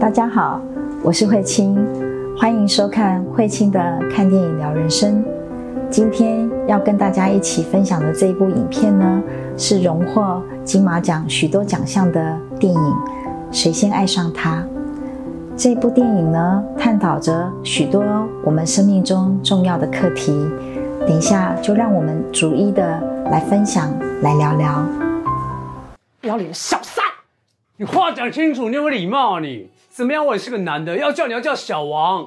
大家好，我是慧清，欢迎收看慧清的看电影聊人生。今天要跟大家一起分享的这一部影片呢，是荣获金马奖许多奖项的电影《谁先爱上他》。这部电影呢，探讨着许多我们生命中重要的课题。等一下，就让我们逐一的来分享，来聊聊。不要脸的小三！你话讲清楚，你有没有礼貌啊？你怎么样？我也是个男的，要叫你要叫小王。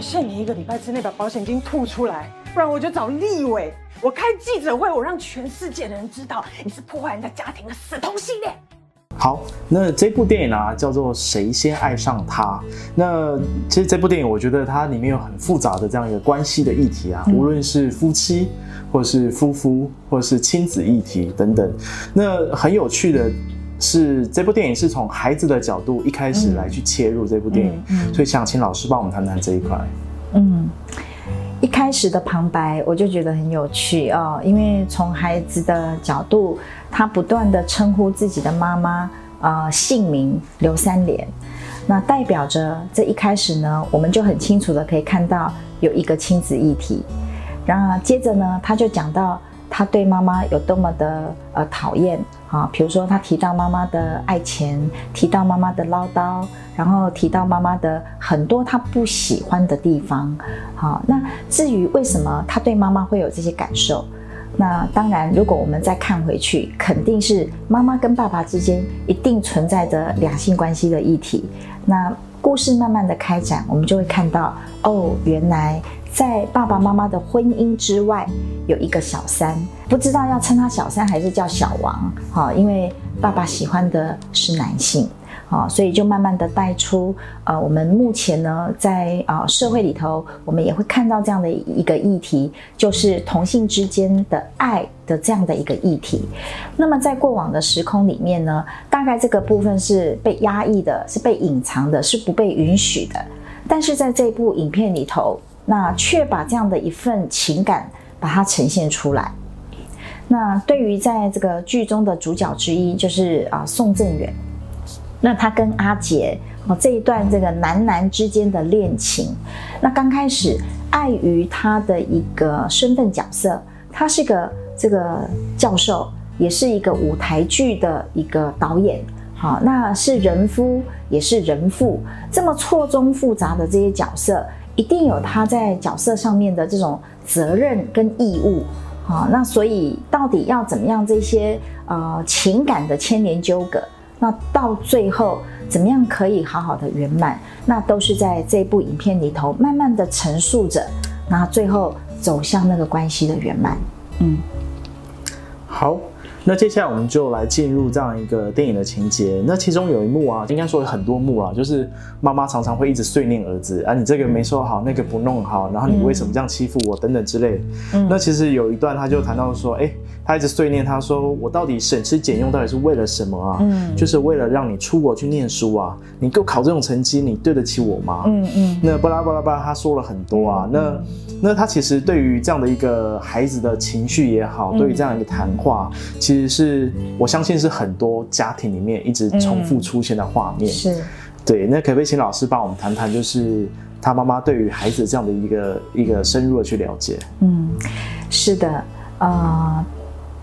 限你一个礼拜之内把保险金吐出来，不然我就找立委，我开记者会，我让全世界的人知道你是破坏人家家庭的死同性恋。好，那这部电影啊叫做《谁先爱上他》。那其实这部电影，我觉得它里面有很复杂的这样一个关系的议题啊，无论是夫妻，或是夫妇，或是亲子议题等等。那很有趣的是，这部电影是从孩子的角度一开始来去切入这部电影，所以想请老师帮我们谈谈这一块。嗯，一开始的旁白我就觉得很有趣哦，因为从孩子的角度。他不断的称呼自己的妈妈，呃，姓名刘三连，那代表着这一开始呢，我们就很清楚的可以看到有一个亲子议题。然后接着呢，他就讲到他对妈妈有多么的呃讨厌啊，比如说他提到妈妈的爱钱，提到妈妈的唠叨，然后提到妈妈的很多他不喜欢的地方。好，那至于为什么他对妈妈会有这些感受？那当然，如果我们再看回去，肯定是妈妈跟爸爸之间一定存在着两性关系的议题。那故事慢慢的开展，我们就会看到，哦，原来在爸爸妈妈的婚姻之外，有一个小三，不知道要称他小三还是叫小王，哈，因为爸爸喜欢的是男性。啊，所以就慢慢的带出，呃，我们目前呢，在啊社会里头，我们也会看到这样的一个议题，就是同性之间的爱的这样的一个议题。那么在过往的时空里面呢，大概这个部分是被压抑的，是被隐藏的，是不被允许的。但是在这部影片里头，那却把这样的一份情感把它呈现出来。那对于在这个剧中的主角之一，就是啊宋正远。那他跟阿杰哦这一段这个男男之间的恋情，那刚开始碍于他的一个身份角色，他是个这个教授，也是一个舞台剧的一个导演，好，那是人夫也是人父，这么错综复杂的这些角色，一定有他在角色上面的这种责任跟义务，啊，那所以到底要怎么样这些呃情感的牵连纠葛？那到最后怎么样可以好好的圆满？那都是在这部影片里头慢慢的陈述着，那最后走向那个关系的圆满。嗯，好。那接下来我们就来进入这样一个电影的情节。那其中有一幕啊，应该说有很多幕啊，就是妈妈常常会一直碎念儿子啊，你这个没收好，那个不弄好，然后你为什么这样欺负我等等之类。那其实有一段他就谈到说，哎，他一直碎念，他说我到底省吃俭用到底是为了什么啊？嗯，就是为了让你出国去念书啊，你给我考这种成绩，你对得起我吗？嗯嗯。那巴拉巴拉巴拉，他说了很多啊。那那他其实对于这样的一个孩子的情绪也好，对于这样一个谈话。其实是我相信是很多家庭里面一直重复出现的画面，是对。那可不可以请老师帮我们谈谈，就是他妈妈对于孩子这样的一个一个深入的去了解？嗯，是的，呃，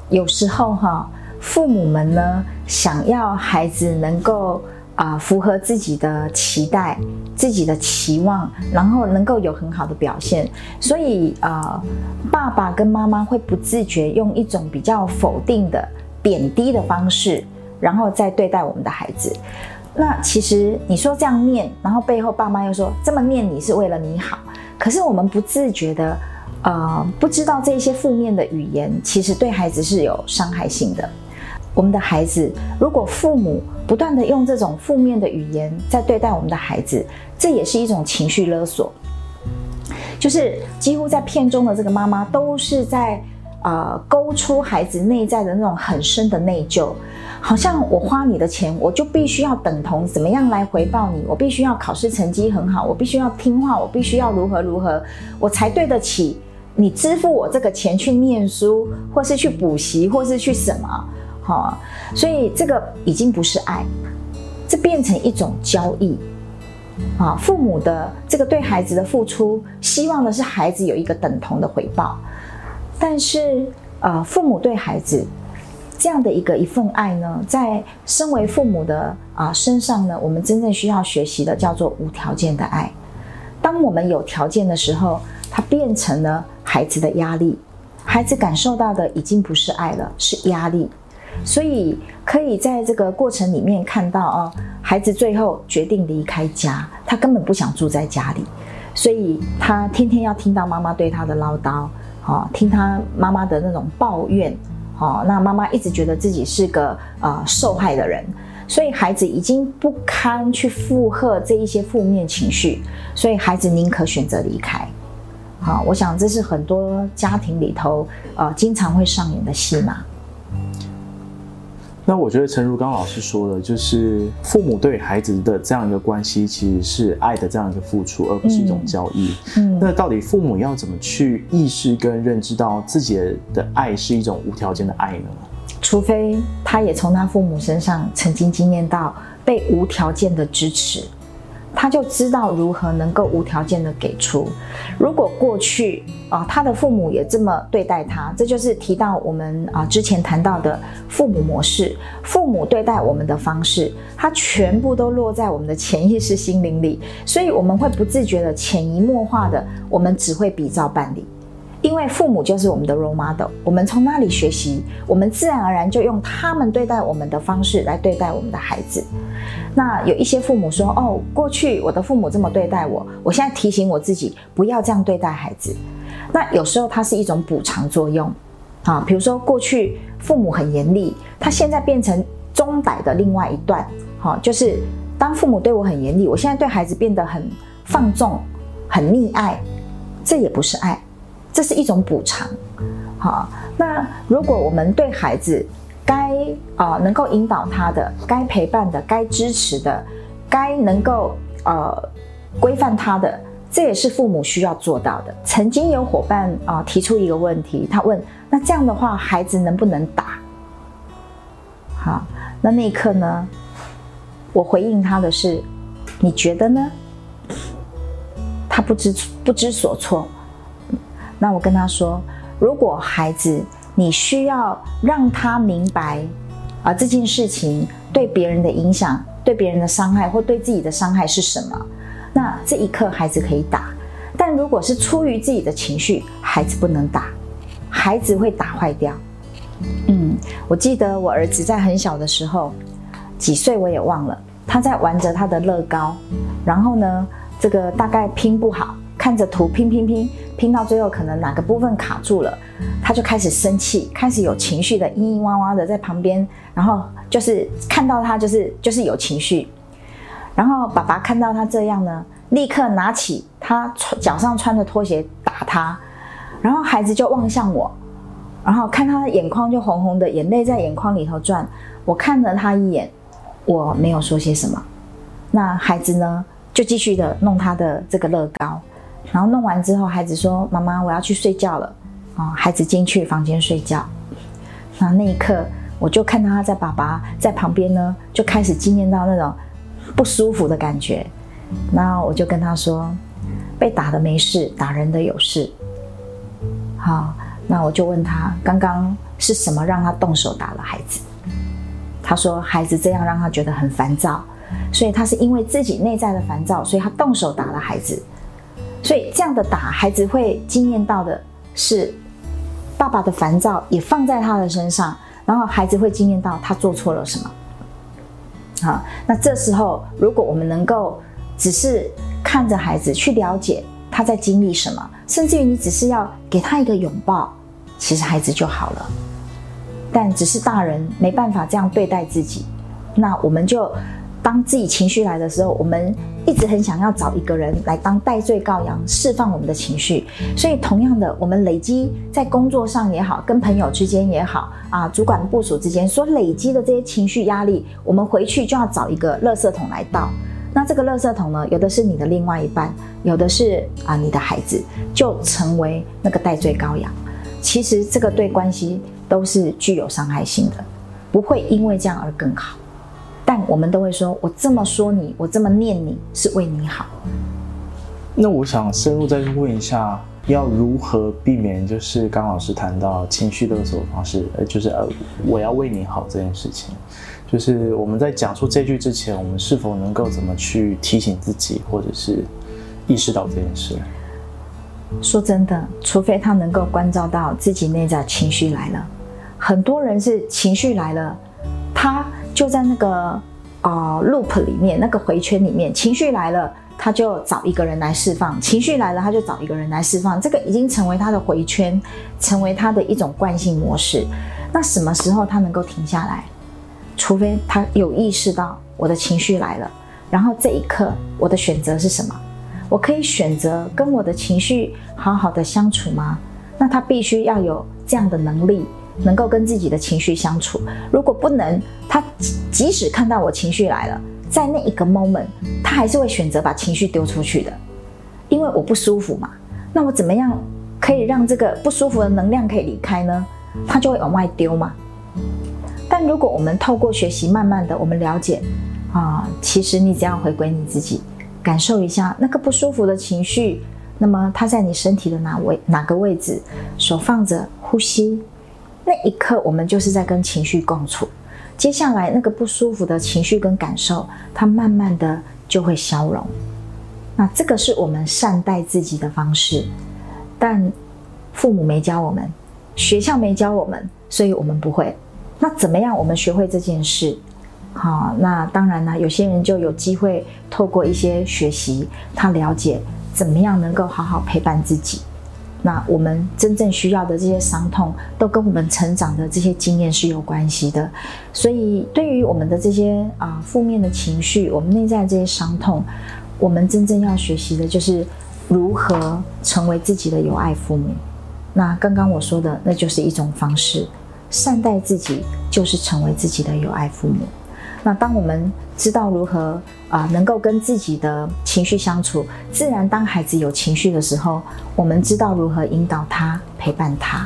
有时候哈，父母们呢想要孩子能够。啊，符合自己的期待、自己的期望，然后能够有很好的表现，所以啊，爸爸跟妈妈会不自觉用一种比较否定的、贬低的方式，然后再对待我们的孩子。那其实你说这样念，然后背后爸妈又说这么念你是为了你好，可是我们不自觉的，呃，不知道这些负面的语言其实对孩子是有伤害性的。我们的孩子，如果父母不断的用这种负面的语言在对待我们的孩子，这也是一种情绪勒索。就是几乎在片中的这个妈妈都是在呃勾出孩子内在的那种很深的内疚，好像我花你的钱，我就必须要等同怎么样来回报你，我必须要考试成绩很好，我必须要听话，我必须要如何如何，我才对得起你支付我这个钱去念书，或是去补习，或是去什么。哈，所以这个已经不是爱，这变成一种交易。啊，父母的这个对孩子的付出，希望的是孩子有一个等同的回报。但是，呃，父母对孩子这样的一个一份爱呢，在身为父母的啊身上呢，我们真正需要学习的叫做无条件的爱。当我们有条件的时候，它变成了孩子的压力，孩子感受到的已经不是爱了，是压力。所以可以在这个过程里面看到啊，孩子最后决定离开家，他根本不想住在家里，所以他天天要听到妈妈对他的唠叨，哦，听他妈妈的那种抱怨，哦，那妈妈一直觉得自己是个呃受害的人，所以孩子已经不堪去负荷这一些负面情绪，所以孩子宁可选择离开。好，我想这是很多家庭里头呃经常会上演的戏码。那我觉得，诚如刚刚老师说的，就是父母对孩子的这样一个关系，其实是爱的这样一个付出，而不是一种交易。嗯，那到底父母要怎么去意识跟认知到自己的爱是一种无条件的爱呢？除非他也从他父母身上曾经经验到被无条件的支持。他就知道如何能够无条件的给出。如果过去啊，他的父母也这么对待他，这就是提到我们啊之前谈到的父母模式，父母对待我们的方式，它全部都落在我们的潜意识心灵里，所以我们会不自觉的潜移默化的，我们只会比照办理。因为父母就是我们的 role model，我们从那里学习，我们自然而然就用他们对待我们的方式来对待我们的孩子。那有一些父母说：“哦，过去我的父母这么对待我，我现在提醒我自己不要这样对待孩子。”那有时候它是一种补偿作用啊，比如说过去父母很严厉，他现在变成钟摆的另外一段，好，就是当父母对我很严厉，我现在对孩子变得很放纵、很溺爱，这也不是爱。这是一种补偿，好。那如果我们对孩子该啊能够引导他的、该陪伴的、该支持的、该能够呃规范他的，这也是父母需要做到的。曾经有伙伴啊提出一个问题，他问：那这样的话，孩子能不能打？好，那那一刻呢，我回应他的是：你觉得呢？他不知不知所措。那我跟他说，如果孩子你需要让他明白啊这件事情对别人的影响、对别人的伤害或对自己的伤害是什么，那这一刻孩子可以打。但如果是出于自己的情绪，孩子不能打，孩子会打坏掉。嗯，我记得我儿子在很小的时候，几岁我也忘了，他在玩着他的乐高，然后呢，这个大概拼不好。看着图拼拼拼拼到最后，可能哪个部分卡住了，他就开始生气，开始有情绪的嘤嘤哇哇的在旁边，然后就是看到他就是就是有情绪，然后爸爸看到他这样呢，立刻拿起他穿脚上穿的拖鞋打他，然后孩子就望向我，然后看他的眼眶就红红的，眼泪在眼眶里头转，我看了他一眼，我没有说些什么，那孩子呢就继续的弄他的这个乐高。然后弄完之后，孩子说：“妈妈，我要去睡觉了。”啊，孩子进去房间睡觉。那那一刻，我就看到他在爸爸在旁边呢，就开始经验到那种不舒服的感觉。那我就跟他说：“被打的没事，打人的有事。”好，那我就问他：“刚刚是什么让他动手打了孩子？”他说：“孩子这样让他觉得很烦躁，所以他是因为自己内在的烦躁，所以他动手打了孩子。”所以这样的打孩子会惊艳到的是，爸爸的烦躁也放在他的身上，然后孩子会惊艳到他做错了什么。好，那这时候如果我们能够只是看着孩子去了解他在经历什么，甚至于你只是要给他一个拥抱，其实孩子就好了。但只是大人没办法这样对待自己，那我们就。当自己情绪来的时候，我们一直很想要找一个人来当代罪羔羊，释放我们的情绪。所以，同样的，我们累积在工作上也好，跟朋友之间也好，啊，主管部署之间所累积的这些情绪压力，我们回去就要找一个垃圾桶来倒。那这个垃圾桶呢，有的是你的另外一半，有的是啊你的孩子，就成为那个代罪羔羊。其实这个对关系都是具有伤害性的，不会因为这样而更好。但我们都会说，我这么说你，我这么念你是为你好。那我想深入再问一下，要如何避免就是刚老师谈到情绪勒索的方式，呃，就是呃，我要为你好这件事情，就是我们在讲出这句之前，我们是否能够怎么去提醒自己，或者是意识到这件事？说真的，除非他能够关照到自己内在情绪来了，很多人是情绪来了，他就在那个啊、呃 loop 里面，那个回圈里面，情绪来了。他就找一个人来释放，情绪来了，他就找一个人来释放，这个已经成为他的回圈，成为他的一种惯性模式。那什么时候他能够停下来？除非他有意识到我的情绪来了，然后这一刻我的选择是什么？我可以选择跟我的情绪好好的相处吗？那他必须要有这样的能力，能够跟自己的情绪相处。如果不能，他即使看到我情绪来了。在那一个 moment，他还是会选择把情绪丢出去的，因为我不舒服嘛。那我怎么样可以让这个不舒服的能量可以离开呢？他就会往外丢嘛。但如果我们透过学习，慢慢的我们了解啊，其实你只要回归你自己，感受一下那个不舒服的情绪，那么它在你身体的哪位哪个位置，手放着呼吸，那一刻我们就是在跟情绪共处。接下来那个不舒服的情绪跟感受，它慢慢的就会消融。那这个是我们善待自己的方式，但父母没教我们，学校没教我们，所以我们不会。那怎么样我们学会这件事？好，那当然呢，有些人就有机会透过一些学习，他了解怎么样能够好好陪伴自己。那我们真正需要的这些伤痛，都跟我们成长的这些经验是有关系的。所以，对于我们的这些啊、负面的情绪，我们内在这些伤痛，我们真正要学习的就是如何成为自己的有爱父母。那刚刚我说的，那就是一种方式，善待自己就是成为自己的有爱父母。那当我们知道如何啊、能够跟自己的情绪相处，自然当孩子有情绪的时候，我们知道如何引导他、陪伴他。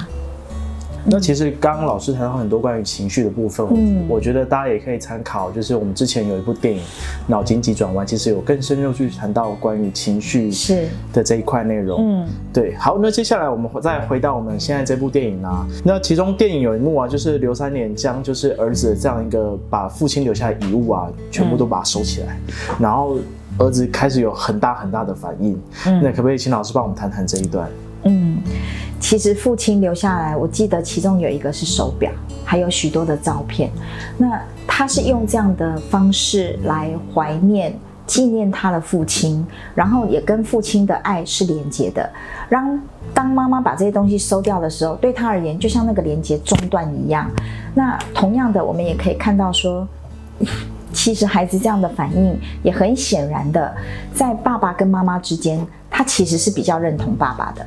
那其实刚刚老师谈到很多关于情绪的部分，嗯我觉得大家也可以参考，就是我们之前有一部电影《脑筋急转弯》，其实有更深入去谈到关于情绪是的这一块内容。嗯，对，好，那接下来我们再回到我们现在这部电影啊，那其中电影有一幕啊，就是刘三连将就是儿子的这样一个把父亲留下的遗物啊，全部都把它收起来，然后儿子开始有很大很大的反应。嗯那可不可以请老师帮我们谈谈这一段？嗯，其实父亲留下来，我记得其中有一个是手表，还有许多的照片。那他是用这样的方式来怀念、纪念他的父亲，然后也跟父亲的爱是连接的。让当妈妈把这些东西收掉的时候，对他而言就像那个连接中断一样。那同样的，我们也可以看到说。其实孩子这样的反应也很显然的，在爸爸跟妈妈之间，他其实是比较认同爸爸的。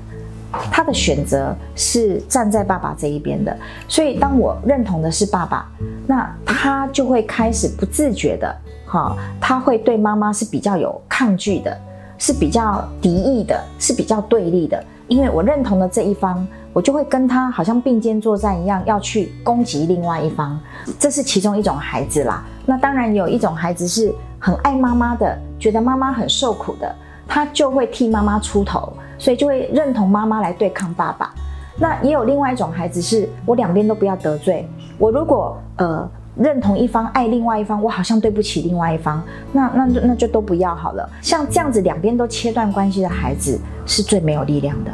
他的选择是站在爸爸这一边的，所以当我认同的是爸爸，那他就会开始不自觉的，哈，他会对妈妈是比较有抗拒的，是比较敌意的，是比较对立的，因为我认同的这一方，我就会跟他好像并肩作战一样，要去攻击另外一方，这是其中一种孩子啦。那当然有一种孩子是很爱妈妈的，觉得妈妈很受苦的，他就会替妈妈出头。所以就会认同妈妈来对抗爸爸。那也有另外一种孩子是，我两边都不要得罪。我如果呃认同一方爱另外一方，我好像对不起另外一方，那那那就都不要好了。像这样子两边都切断关系的孩子是最没有力量的，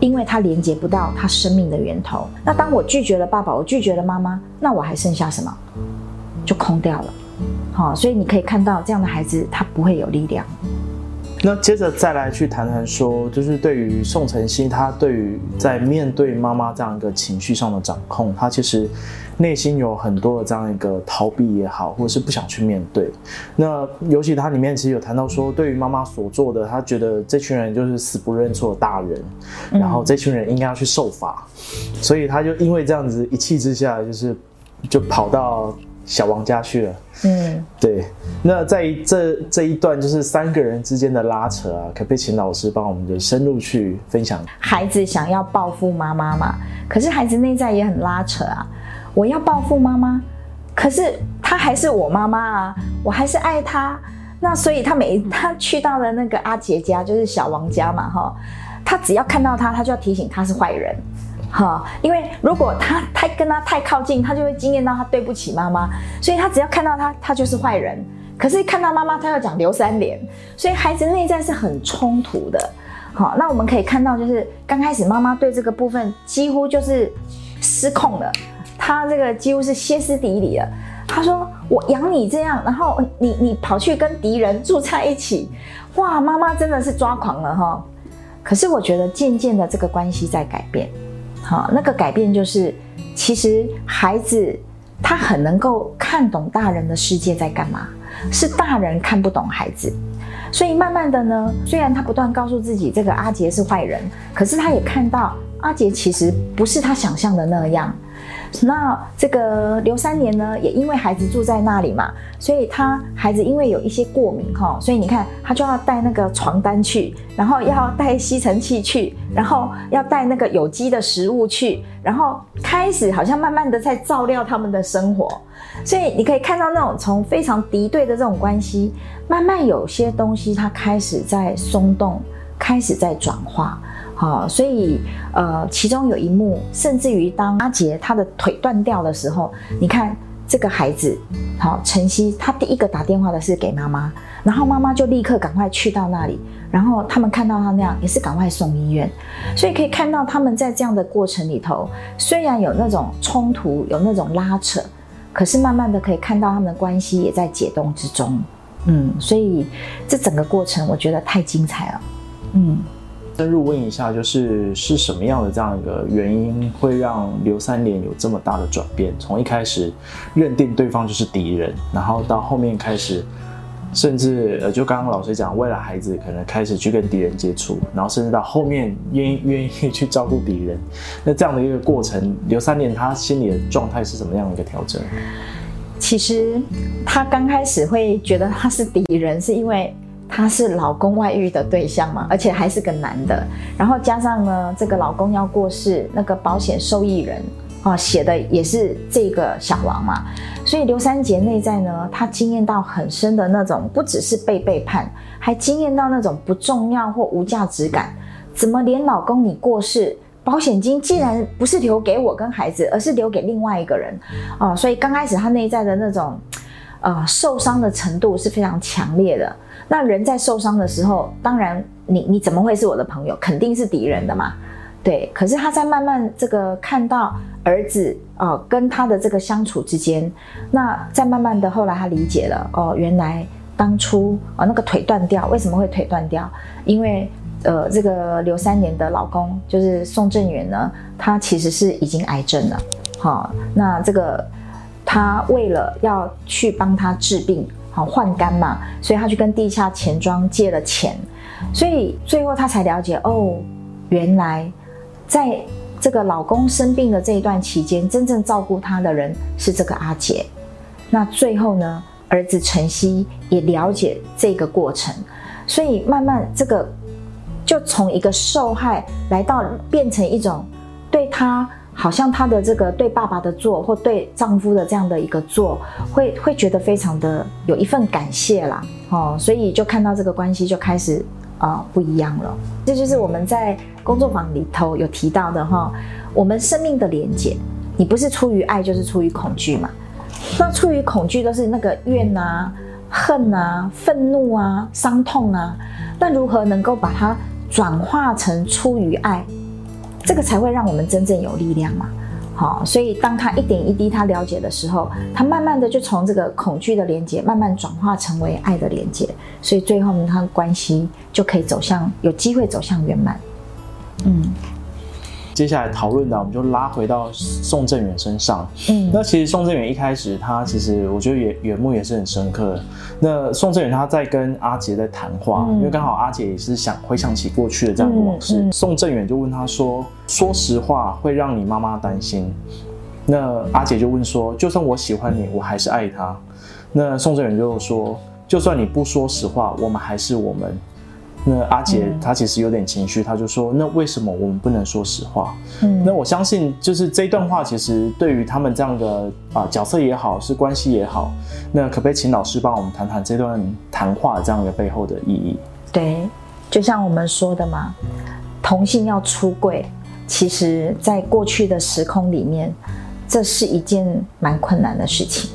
因为他连接不到他生命的源头。那当我拒绝了爸爸，我拒绝了妈妈，那我还剩下什么？就空掉了。好、所以你可以看到这样的孩子他不会有力量。那接着再来去谈谈说，就是对于宋承宪，他对于在面对妈妈这样一个情绪上的掌控，他其实内心有很多的这样一个逃避也好，或者是不想去面对。那尤其他里面其实有谈到说，对于妈妈所做的，他觉得这群人就是死不认错的大人，然后这群人应该要去受罚，所以他就因为这样子一气之下，就是就跑到小王家去了。嗯。对，那在这这一段就是三个人之间的拉扯啊，可不可以请老师帮我们的深入去分享？孩子想要报复妈妈嘛，可是孩子内在也很拉扯啊。我要报复妈妈，可是他她还是我妈妈啊，我还是爱她。那所以他每他去到了那个阿杰家，就是小王家嘛，哈，他只要看到他，他就要提醒他是坏人，哈，因为如果他太跟他太靠近，他就会惊艳到他对不起妈妈，所以他只要看到他，他就是坏人。可是看到妈妈，他要讲刘三连，所以孩子内在是很冲突的，好，那我们可以看到，就是刚开始妈妈对这个部分几乎就是失控了，他这个几乎是歇斯底里了。他说：“我养你这样，然后你你跑去跟敌人住在一起，哇，妈妈真的是抓狂了哈。可是我觉得渐渐的这个关系在改变，好，那个改变就是，其实孩子他很能够看懂大人的世界在干嘛，是大人看不懂孩子，所以慢慢的呢，虽然他不断告诉自己这个阿杰是坏人，可是他也看到阿杰其实不是他想象的那样。”那这个刘三年呢，也因为孩子住在那里嘛，所以他孩子因为有一些过敏哈，所以你看他就要带那个床单去，然后要带吸尘器去，然后要带那个有机的食物去，然后开始好像慢慢的在照料他们的生活，所以你可以看到那种从非常敌对的这种关系，慢慢有些东西它开始在松动，开始在转化。啊，所以呃，其中有一幕，甚至于当阿杰他的腿断掉的时候，你看这个孩子，好，晨曦他第一个打电话的是给妈妈，然后妈妈就立刻赶快去到那里，然后他们看到他那样，也是赶快送医院。所以可以看到他们在这样的过程里头，虽然有那种冲突，有那种拉扯，可是慢慢的可以看到他们的关系也在解冻之中。嗯，所以这整个过程我觉得太精彩了。嗯。深入问一下，就是是什么样的这样一个原因，会让刘三连有这么大的转变？从一开始认定对方就是敌人，然后到后面开始，甚至呃，就刚刚老师讲，为了孩子可能开始去跟敌人接触，然后甚至到后面愿愿意去照顾敌人，那这样的一个过程，刘三连他心里的状态是什么样的一个调整？其实他刚开始会觉得他是敌人，是因为。他是老公外遇的对象嘛，而且还是个男的，然后加上呢，这个老公要过世，那个保险受益人啊写的也是这个小王嘛，所以刘三杰内在呢，他经验到很深的那种，不只是被背叛，还经验到那种不重要或无价值感。怎么连老公你过世，保险金竟然不是留给我跟孩子，而是留给另外一个人啊？所以刚开始他内在的那种呃受伤的程度是非常强烈的。那人在受伤的时候，当然你你怎么会是我的朋友？肯定是敌人的嘛，对。可是他在慢慢这个看到儿子哦跟他的这个相处之间，那在慢慢的后来他理解了哦，原来当初哦那个腿断掉，为什么会腿断掉？因为呃这个刘三年的老公就是宋正元呢，他其实是已经癌症了，好，那这个他为了要去帮他治病。好换肝嘛，所以他去跟地下钱庄借了钱，所以最后他才了解哦，原来在这个老公生病的这一段期间，真正照顾他的人是这个阿姐。那最后呢，儿子晨曦也了解这个过程，所以慢慢这个就从一个受害来到变成一种对他。好像她的这个对爸爸的做，或对丈夫的这样的一个做，会会觉得非常的有一份感谢啦，哦，所以就看到这个关系就开始啊不一样了。这就是我们在工作坊里头有提到的哈，我们生命的连结，你不是出于爱就是出于恐惧嘛？那出于恐惧都是那个怨啊、恨啊、愤怒啊、伤痛啊，那如何能够把它转化成出于爱？这个才会让我们真正有力量嘛，好，所以当他一点一滴他了解的时候，他慢慢的就从这个恐惧的连接慢慢转化成为爱的连接，所以最后呢，他的关系就可以走向有机会走向圆满，嗯。接下来讨论的，我们就拉回到宋正远身上。嗯，那其实宋正远一开始，他其实我觉得原原木也是很深刻。那宋正远他在跟阿杰在谈话，因为刚好阿杰也是想回想起过去的这样的往事。宋正远就问他说：“说实话会让你妈妈担心。”那阿杰就问说：“就算我喜欢你，我还是爱他。”那宋正远就说：“就算你不说实话，我们还是我们。”那阿杰嗯他其实有点情绪，他就说：“那为什么我们不能说实话？”嗯那我相信，就是这一段话，其实对于他们这样的啊、角色也好，是关系也好，那可不可以请老师帮我们谈谈这段谈话这样一个背后的意义？对，就像我们说的嘛，同性要出柜，其实在过去的时空里面，这是一件蛮困难的事情。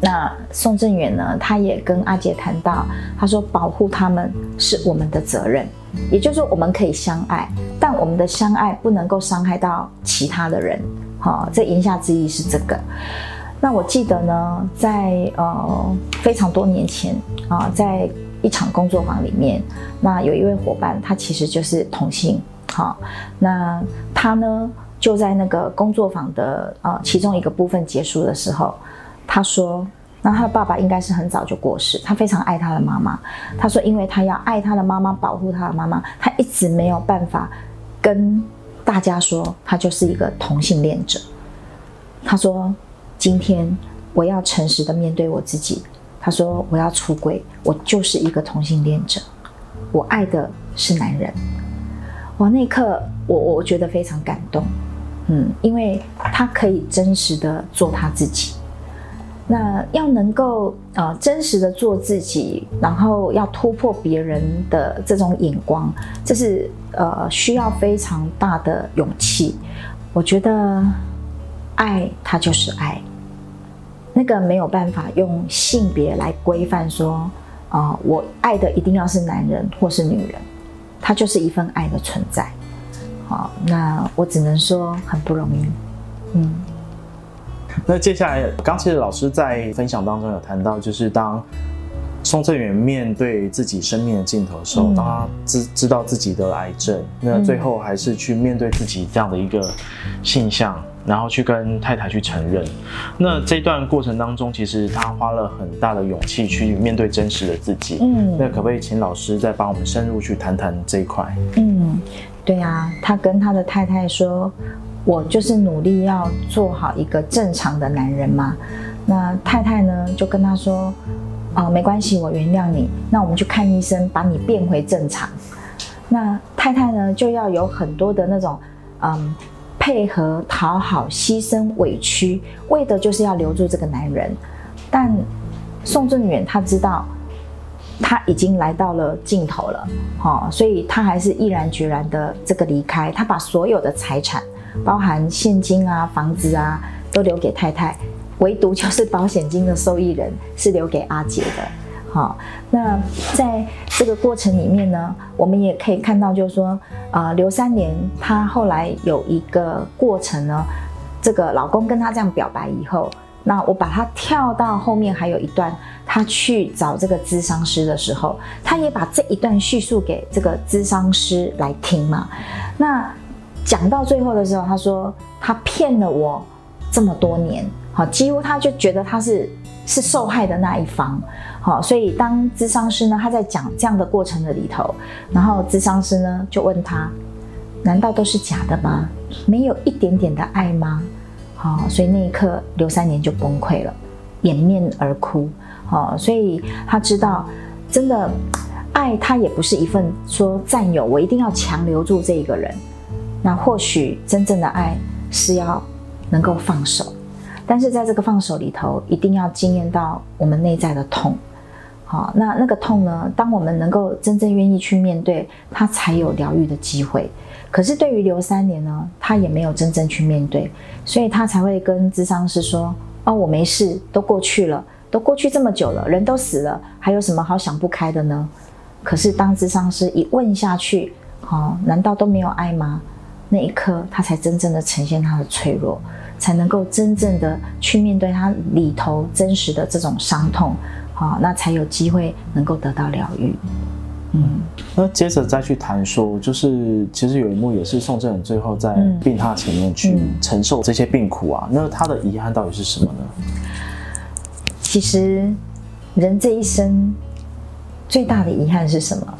那宋正远呢，他也跟阿杰谈到，他说保护他们是我们的责任，也就是说我们可以相爱，但我们的相爱不能够伤害到其他的人。好、这言下之意是这个。那我记得呢，在呃非常多年前啊、在一场工作坊里面，那有一位伙伴，他其实就是同性，好、那他呢就在那个工作坊的呃其中一个部分结束的时候，他说，那他的爸爸应该是很早就过世，他非常爱他的妈妈，他说，因为他要爱他的妈妈，保护他的妈妈，他一直没有办法跟大家说他就是一个同性恋者。他说：“今天我要诚实的面对我自己。”他说：“我要出轨，我就是一个同性恋者，我爱的是男人。”哇，那一刻我我觉得非常感动，嗯，因为他可以真实的做他自己。那要能够呃真实的做自己，然后要突破别人的这种眼光，这是呃需要非常大的勇气。我觉得爱它就是爱，那个没有办法用性别来规范说，啊、我爱的一定要是男人或是女人，它就是一份爱的存在。好，那我只能说很不容易，嗯。那接下来，刚其实老师在分享当中有谈到，就是当宋正元面对自己生命的尽头的时候，嗯当他知知道自己得了癌症，那最后还是去面对自己这样的一个现象，然后去跟太太去承认。那这段过程当中，其实他花了很大的勇气去面对真实的自己。嗯那可不可以请老师再帮我们深入去谈谈这一块？嗯，对啊，他跟他的太太说：“我就是努力要做好一个正常的男人嘛。”那太太呢就跟他说：“哦，没关系，我原谅你。那我们去看医生，把你变回正常。”那太太呢就要有很多的那种嗯配合、讨好、牺牲、委屈，为的就是要留住这个男人。但宋正远他知道他已经来到了尽头了，好、所以他还是毅然决然的这个离开，他把所有的财产，包含现金啊、房子啊，都留给太太，唯独就是 保险金的受益人是留给阿杰的。好，那在这个过程里面呢，我们也可以看到，就是说，呃，刘三连他后来有一个过程呢，这个老公跟他这样表白以后，那我把它跳到后面还有一段，他去找这个咨商师的时候，他也把这一段叙述给这个咨商师来听嘛。那讲到最后的时候，他说他骗了我这么多年，好，几乎他就觉得他是是受害的那一方，好，所以当咨商师呢，他在讲这样的过程的里头，然后咨商师呢就问他，难道都是假的吗？没有一点点的爱吗？好、所以那一刻刘三年就崩溃了，掩面而哭。好、所以他知道，真的爱他也不是一份说占有，我一定要强留住这一个人。那或许真正的爱是要能够放手，但是在这个放手里头，一定要经验到我们内在的痛。好，那那个痛呢？当我们能够真正愿意去面对，它才有疗愈的机会。可是对于刘三年呢，他也没有真正去面对，所以他才会跟咨商师说：“哦，我没事，都过去了，都过去这么久了，人都死了，还有什么好想不开的呢？”可是当咨商师一问下去，哦，难道都没有爱吗？那一刻，他才真正的呈现他的脆弱，才能够真正的去面对他里头真实的这种伤痛，好、那才有机会能够得到疗愈。嗯，那接着再去谈说，就是其实有一幕也是宋振远最后在嗯病榻前面去嗯承受这些病苦啊，那他的遗憾到底是什么呢？其实人这一生最大的遗憾是什么？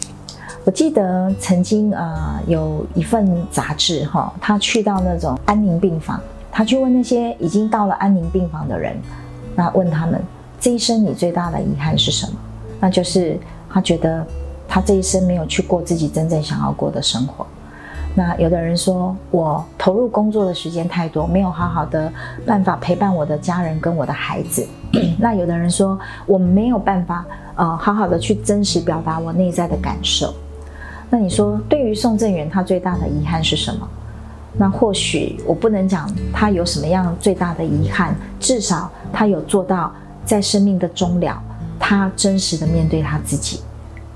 我记得曾经啊、有一份杂志哈，他去到那种安宁病房，他去问那些已经到了安宁病房的人，那问他们这一生你最大的遗憾是什么？那就是他觉得他这一生没有去过自己真正想要过的生活。那有的人说我投入工作的时间太多，没有好好的办法陪伴我的家人跟我的孩子。那有的人说我没有办法呃好好的去真实表达我内在的感受。那你说对于宋正元他最大的遗憾是什么？那或许我不能讲他有什么样最大的遗憾，至少他有做到在生命的终了，他真实的面对他自己。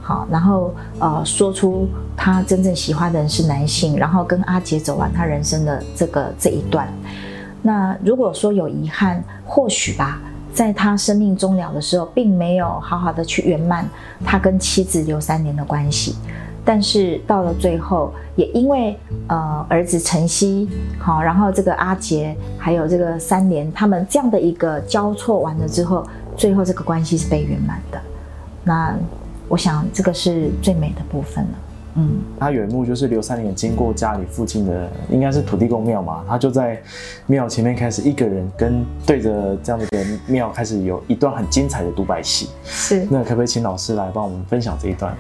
好，然后呃，说出他真正喜欢的人是男性，然后跟阿杰走完他人生的这个这一段。那如果说有遗憾，或许吧，在他生命终了的时候，并没有好好的去圆满他跟妻子刘三年的关系。但是到了最后，也因为呃儿子晨曦好，然后这个阿杰还有这个三连他们这样的一个交错完了之后，最后这个关系是被圆满的。那。我想这个是最美的部分了。嗯，他有一幕就是刘三连经过家里附近的，应该是土地公庙嘛，他就在庙前面开始一个人跟对着这样的一个庙开始有一段很精彩的独白戏。是，那可不可以请老师来帮我们分享这一段？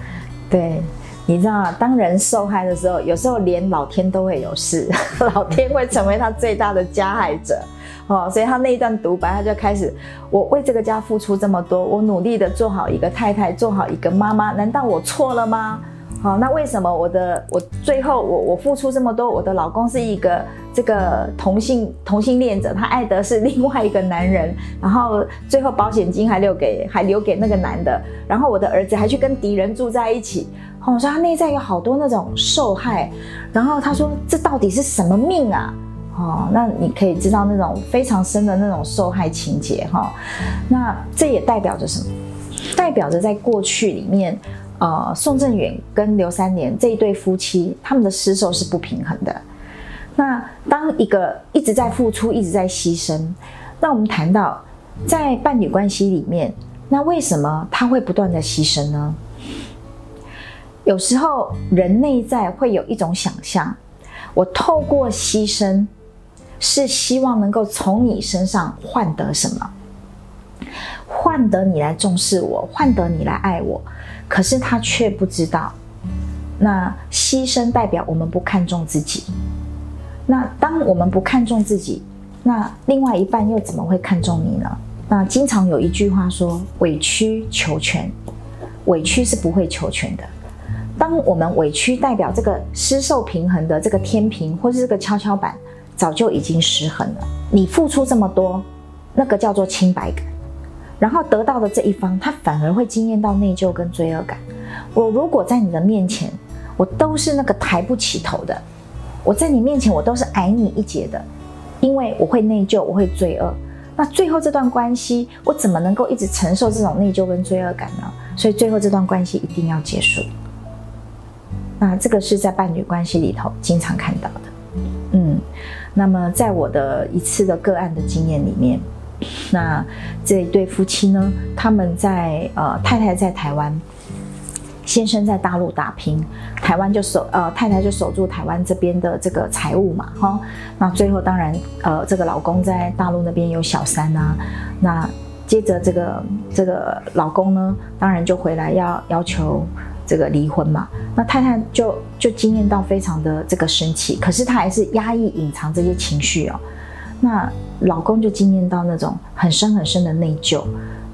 对，你知道，当人受害的时候，有时候连老天都会有事，老天会成为他最大的加害者。哦，所以他那一段独白，他就开始：我为这个家付出这么多，我努力的做好一个太太，做好一个妈妈，难道我错了吗？好，那为什么我的我最后我我付出这么多，我的老公是一个这个同性同性恋者，他爱的是另外一个男人，然后最后保险金还留给还留给那个男的，然后我的儿子还去跟敌人住在一起。哦，说他内在有好多那种受害，然后他说这到底是什么命啊？哦，那你可以知道那种非常深的那种受害情节哈。那这也代表着什么？代表着在过去里面，呃，宋正远跟刘三连这一对夫妻，他们的施受是不平衡的。那当一个一直在付出、一直在牺牲，那我们谈到在伴侣关系里面，那为什么他会不断的牺牲呢？有时候人内在会有一种想象，我透过牺牲。是希望能够从你身上换得什么？换得你来重视我，换得你来爱我。可是他却不知道，那牺牲代表我们不看重自己。那当我们不看重自己，那另外一半又怎么会看重你呢？那经常有一句话说：委曲求全，委屈是不会求全的。当我们委屈代表这个失受平衡的这个天平，或是这个跷跷板。早就已经失衡了。你付出这么多，那个叫做清白感，然后得到的这一方，他反而会经验到内疚跟罪恶感。我如果在你的面前，我都是那个抬不起头的；我在你面前，我都是矮你一截的，因为我会内疚，我会罪恶。那最后这段关系，我怎么能够一直承受这种内疚跟罪恶感呢？所以最后这段关系一定要结束。那这个是在伴侣关系里头经常看到的，嗯。那么，在我的一次的个案的经验里面，那这一对夫妻呢，他们在呃，太太在台湾，先生在大陆打拼，台湾就守呃，太太就守住台湾这边的这个财务嘛，哈。那最后当然呃，这个老公在大陆那边有小三呐，那接着这个这个老公呢，当然就回来要要求。这个离婚嘛，那太太就就惊艳到非常的这个生气，可是她还是压抑隐藏这些情绪哦。那老公就惊艳到那种很深很深的内疚，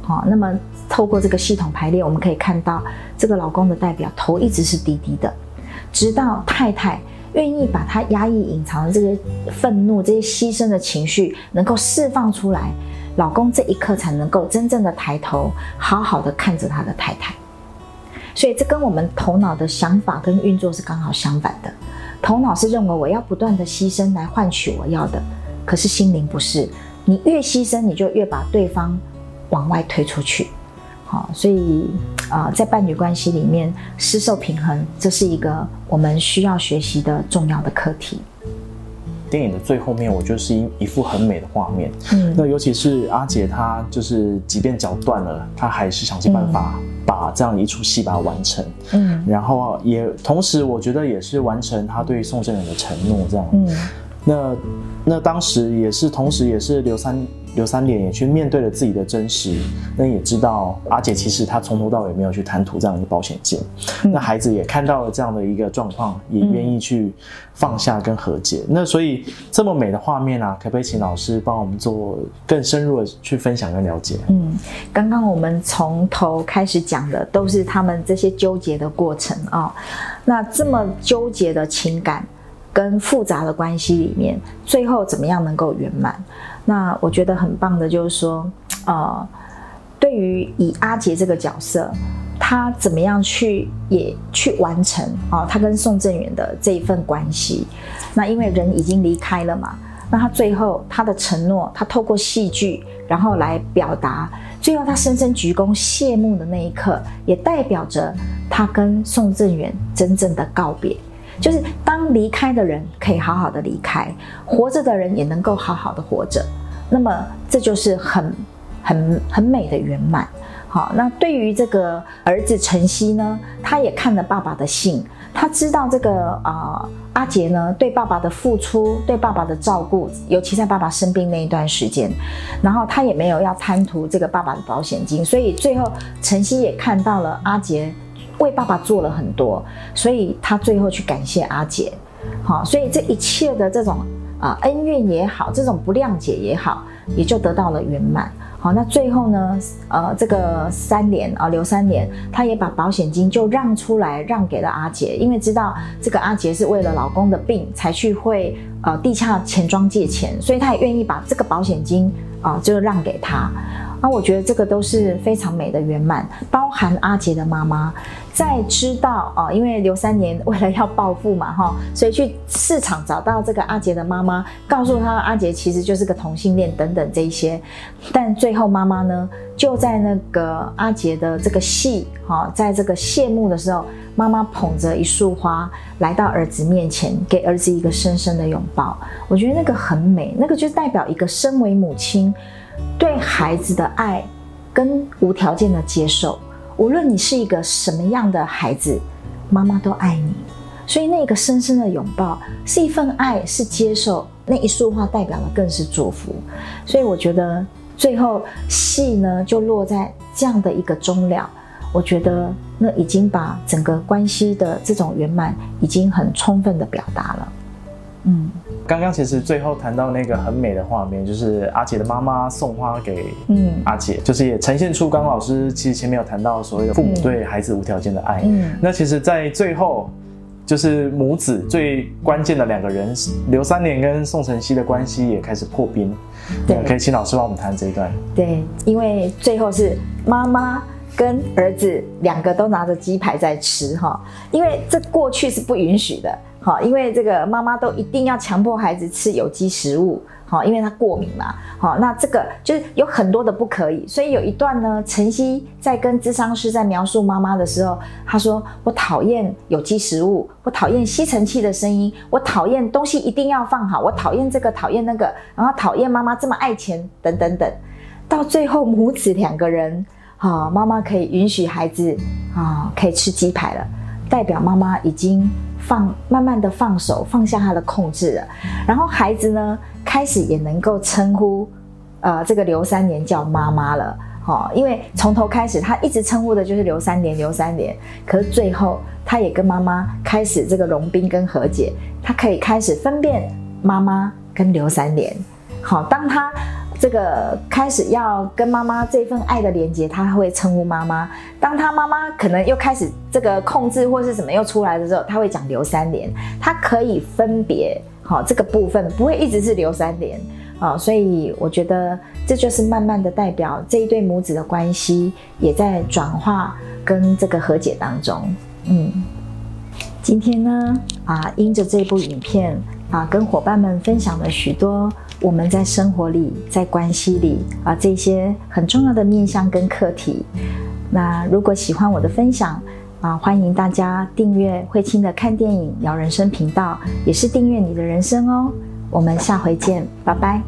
好，那么透过这个系统排列，我们可以看到这个老公的代表头一直是低低的，直到太太愿意把他压抑隐藏的这些愤怒、这些牺牲的情绪能够释放出来，老公这一刻才能够真正的抬头，好好的看着他的太太。所以这跟我们头脑的想法跟运作是刚好相反的。头脑是认为我要不断的牺牲来换取我要的，可是心灵不是。你越牺牲，你就越把对方往外推出去。好，所以啊，在伴侣关系里面失受平衡，这是一个我们需要学习的重要的课题。电影的最后面，我觉得是一一幅很美的画面。嗯，那尤其是阿姐，她就是即便脚断了，她还是想尽办法。把这样一出戏把它完成，嗯，然后也同时我觉得也是完成她对宋振远的承诺，这样，嗯，那那当时也是，同时也是刘三刘三连也去面对了自己的真实，那也知道阿姐其实她从头到尾没有去贪图这样一个保险金。那孩子也看到了这样的一个状况，也愿意去放下跟和解。那所以这么美的画面啊，可不可以请老师帮我们做更深入的去分享跟了解？嗯，刚刚我们从头开始讲的都是他们这些纠结的过程啊、那这么纠结的情感跟复杂的关系里面，最后怎么样能够圆满？那我觉得很棒的就是说，呃，对于以阿杰这个角色，他怎么样去也去完成啊、他跟宋正元的这一份关系。那因为人已经离开了嘛，那他最后他的承诺，他透过戏剧，然后来表达，最后他深深鞠躬谢幕的那一刻，也代表着他跟宋正元真正的告别。就是当离开的人可以好好的离开，活着的人也能够好好的活着，那么这就是很很很美的圆满。好，那对于这个儿子晨曦呢，他也看了爸爸的信，他知道这个啊、阿杰呢对爸爸的付出，对爸爸的照顾，尤其在爸爸生病那一段时间，然后他也没有要贪图这个爸爸的保险金，所以最后晨曦也看到了阿杰为爸爸做了很多，所以他最后去感谢阿杰。好，所以这一切的这种啊、恩怨也好，这种不谅解也好，也就得到了圆满。好，那最后呢，呃，这个三连啊，刘三连，他也把保险金就让出来，让给了阿杰，因为知道这个阿杰是为了老公的病才去会呃地下钱庄借钱，所以他也愿意把这个保险金啊、就让给他。那我觉得这个都是非常美的圆满，包含阿杰的妈妈在知道啊、因为刘三年为了要报复嘛哈，所以去市场找到这个阿杰的妈妈，告诉他阿杰其实就是个同性恋等等这一些，但最后妈妈呢就在那个阿杰的这个戏哈、在这个谢幕的时候，妈妈捧着一束花来到儿子面前，给儿子一个深深的拥抱，我觉得那个很美，那个就代表一个身为母亲。对孩子的爱跟无条件的接受，无论你是一个什么样的孩子，妈妈都爱你。所以那个深深的拥抱是一份爱，是接受。那一束花代表的更是祝福。所以我觉得最后戏呢就落在这样的一个终了。我觉得那已经把整个关系的这种圆满已经很充分的表达了。嗯刚刚其实最后谈到那个很美的画面，就是阿杰的妈妈送花给嗯阿杰，就是也呈现出刚刚老师其实前面有谈到所谓的父母对孩子无条件的爱。嗯那其实，在最后，就是母子最关键的两个人，刘三连跟宋晨曦的关系也开始破冰。对可以请老师帮我们谈这一段。对，因为最后是妈妈跟儿子两个都拿着鸡排在吃哈，因为这过去是不允许的好，因为这个妈妈都一定要强迫孩子吃有机食物。好，因为他过敏嘛，好，那这个就是有很多的不可以，所以有一段呢，晨曦在跟咨商师在描述妈妈的时候，他说：“我讨厌有机食物，我讨厌吸尘器的声音，我讨厌东西一定要放好，我讨厌这个，讨厌那个，然后讨厌妈妈这么爱钱，等等等。”到最后母子两个人，啊，妈妈可以允许孩子啊可以吃鸡排了，代表妈妈已经放慢慢的放手，放下他的控制了。然后孩子呢，开始也能够称呼呃这个刘三连叫妈妈了。哦，因为从头开始，他一直称呼的就是刘三连，刘三连。可是最后，他也跟妈妈开始这个融冰跟和解，他可以开始分辨妈妈跟刘三连。好，当他这个开始要跟妈妈这份爱的连接，他会称呼妈妈。当他妈妈可能又开始这个控制或是什么又出来的时候，他会讲刘三连。他可以分别好这个部分，不会一直是刘三连啊。所以我觉得这就是慢慢的代表这一对母子的关系也在转化跟这个和解当中。嗯，今天呢啊，因着这部影片啊，跟伙伴们分享了许多我们在生活里、在关系里啊这些很重要的面向跟课题。那如果喜欢我的分享啊，欢迎大家订阅慧清的看电影聊人生频道，也是订阅你的人生哦。我们下回见，拜拜。